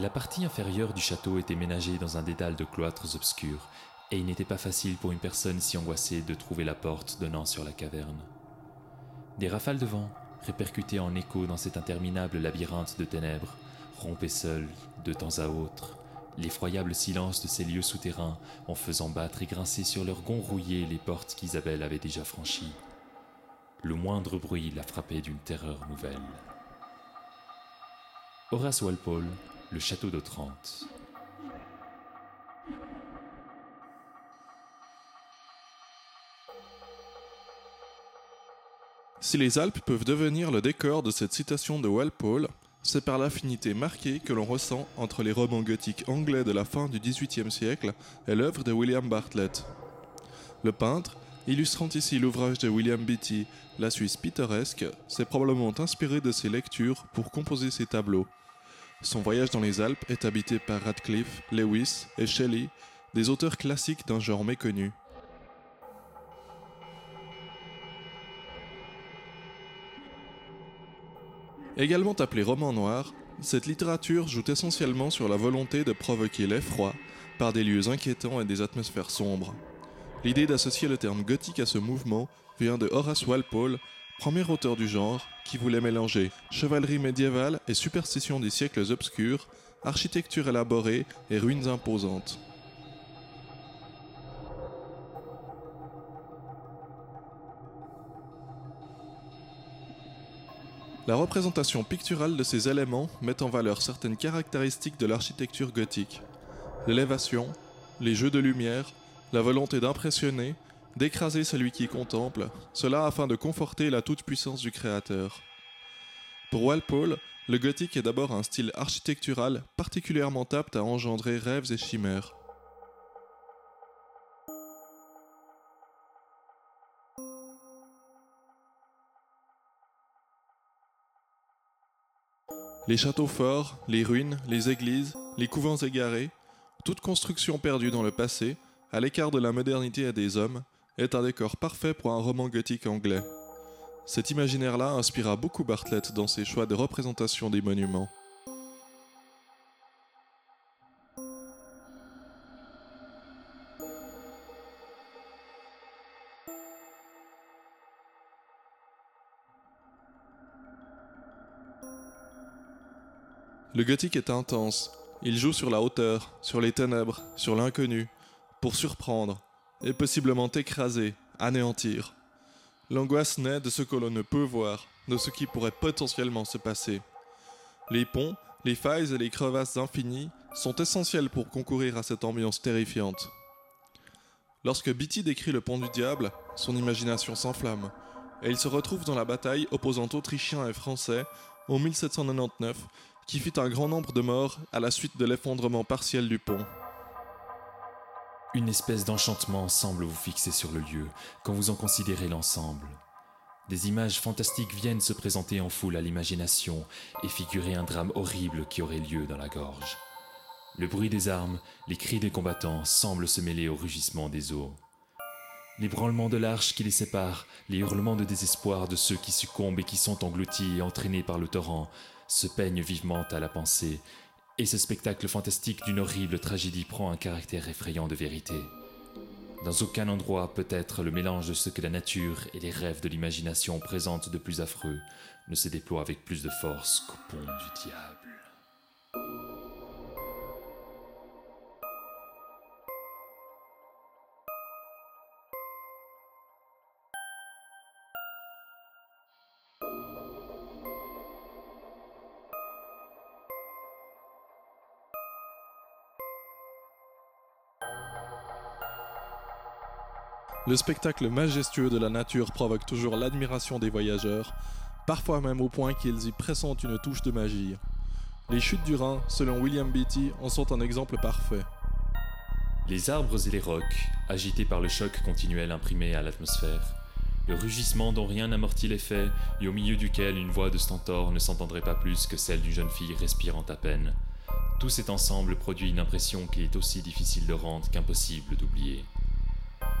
La partie inférieure du château était ménagée dans un dédale de cloîtres obscurs, et il n'était pas facile pour une personne si angoissée de trouver la porte donnant sur la caverne. Des rafales de vent, répercutées en écho dans cet interminable labyrinthe de ténèbres, rompaient seules, de temps à autre, l'effroyable silence de ces lieux souterrains en faisant battre et grincer sur leurs gonds rouillés les portes qu'Isabelle avait déjà franchies. Le moindre bruit la frappait d'une terreur nouvelle. Horace Walpole, le château d'Otrante. Si les Alpes peuvent devenir le décor de cette citation de Walpole, c'est par l'affinité marquée que l'on ressent entre les romans gothiques anglais de la fin du XVIIIe siècle et l'œuvre de William Bartlett. Le peintre, illustrant ici l'ouvrage de William Beatty, La Suisse pittoresque, s'est probablement inspiré de ses lectures pour composer ses tableaux. Son voyage dans les Alpes est habité par Radcliffe, Lewis et Shelley, des auteurs classiques d'un genre méconnu. Également appelée roman noir, cette littérature joue essentiellement sur la volonté de provoquer l'effroi par des lieux inquiétants et des atmosphères sombres. L'idée d'associer le terme gothique à ce mouvement vient de Horace Walpole, premier auteur du genre, qui voulait mélanger chevalerie médiévale et superstition des siècles obscurs, architecture élaborée et ruines imposantes. La représentation picturale de ces éléments met en valeur certaines caractéristiques de l'architecture gothique. L'élévation, les jeux de lumière, la volonté d'impressionner, d'écraser celui qui contemple, cela afin de conforter la toute-puissance du Créateur. Pour Walpole, le gothique est d'abord un style architectural particulièrement apte à engendrer rêves et chimères. Les châteaux forts, les ruines, les églises, les couvents égarés, toute construction perdue dans le passé, à l'écart de la modernité et des hommes, est un décor parfait pour un roman gothique anglais. Cet imaginaire-là inspira beaucoup Bartlett dans ses choix de représentation des monuments. Le gothique est intense. Il joue sur la hauteur, sur les ténèbres, sur l'inconnu, pour surprendre, et possiblement écraser, anéantir. L'angoisse naît de ce que l'on ne peut voir, de ce qui pourrait potentiellement se passer. Les ponts, les failles et les crevasses infinies sont essentiels pour concourir à cette ambiance terrifiante. Lorsque Beatty décrit le pont du diable, son imagination s'enflamme, et il se retrouve dans la bataille opposant Autrichiens et Français en 1799 qui fit un grand nombre de morts à la suite de l'effondrement partiel du pont. Une espèce d'enchantement semble vous fixer sur le lieu quand vous en considérez l'ensemble. Des images fantastiques viennent se présenter en foule à l'imagination et figurer un drame horrible qui aurait lieu dans la gorge. Le bruit des armes, les cris des combattants semblent se mêler au rugissement des eaux. Les branlements de l'arche qui les sépare, les hurlements de désespoir de ceux qui succombent et qui sont engloutis et entraînés par le torrent, se peignent vivement à la pensée, et ce spectacle fantastique d'une horrible tragédie prend un caractère effrayant de vérité. Dans aucun endroit peut-être le mélange de ce que la nature et les rêves de l'imagination présentent de plus affreux ne se déploie avec plus de force qu'au pont du diable. Le spectacle majestueux de la nature provoque toujours l'admiration des voyageurs, parfois même au point qu'ils y pressentent une touche de magie. Les chutes du Rhin, selon William Beatty, en sont un exemple parfait. Les arbres et les rocs, agités par le choc continuel imprimé à l'atmosphère, le rugissement dont rien n'amortit l'effet et au milieu duquel une voix de stentor ne s'entendrait pas plus que celle d'une jeune fille respirant à peine, tout cet ensemble produit une impression qui est aussi difficile de rendre qu'impossible d'oublier.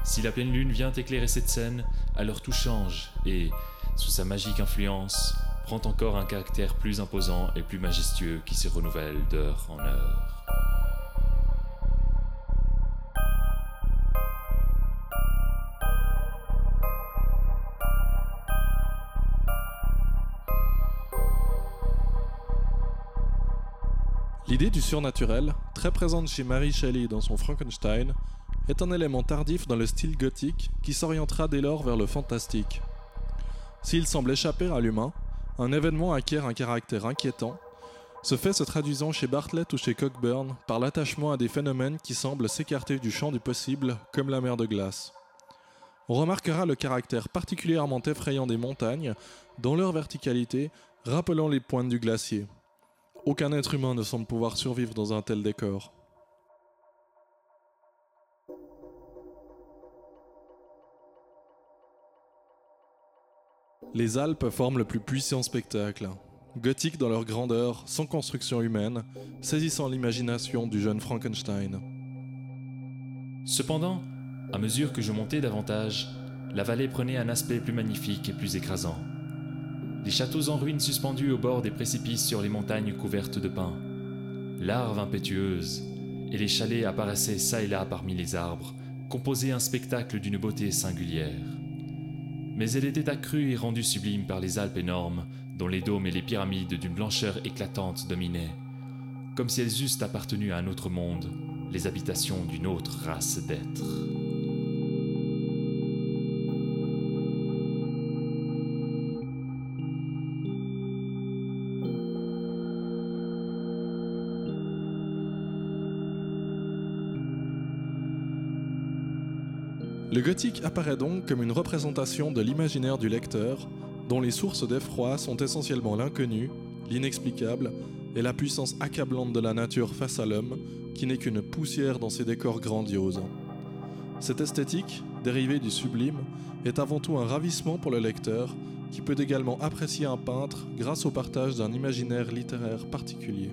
Si la pleine lune vient éclairer cette scène, alors tout change et, sous sa magique influence, prend encore un caractère plus imposant et plus majestueux qui se renouvelle d'heure en heure. L'idée du surnaturel, très présente chez Mary Shelley dans son Frankenstein, est un élément tardif dans le style gothique qui s'orientera dès lors vers le fantastique. S'il semble échapper à l'humain, un événement acquiert un caractère inquiétant, ce fait se traduisant chez Bartlett ou chez Cockburn par l'attachement à des phénomènes qui semblent s'écarter du champ du possible, comme la mer de glace. On remarquera le caractère particulièrement effrayant des montagnes, dans leur verticalité, rappelant les pointes du glacier. Aucun être humain ne semble pouvoir survivre dans un tel décor. Les Alpes forment le plus puissant spectacle. Gothique dans leur grandeur, sans construction humaine, saisissant l'imagination du jeune Frankenstein. Cependant, à mesure que je montais davantage, la vallée prenait un aspect plus magnifique et plus écrasant. Des châteaux en ruines suspendus au bord des précipices sur les montagnes couvertes de pins, larves impétueuses, et les chalets apparaissaient çà et là parmi les arbres, composaient un spectacle d'une beauté singulière mais elle était accrue et rendue sublime par les Alpes énormes, dont les dômes et les pyramides d'une blancheur éclatante dominaient, comme si elles eussent appartenu à un autre monde, les habitations d'une autre race d'êtres. Le gothique apparaît donc comme une représentation de l'imaginaire du lecteur, dont les sources d'effroi sont essentiellement l'inconnu, l'inexplicable et la puissance accablante de la nature face à l'homme, qui n'est qu'une poussière dans ses décors grandioses. Cette esthétique, dérivée du sublime, est avant tout un ravissement pour le lecteur, qui peut également apprécier un peintre grâce au partage d'un imaginaire littéraire particulier.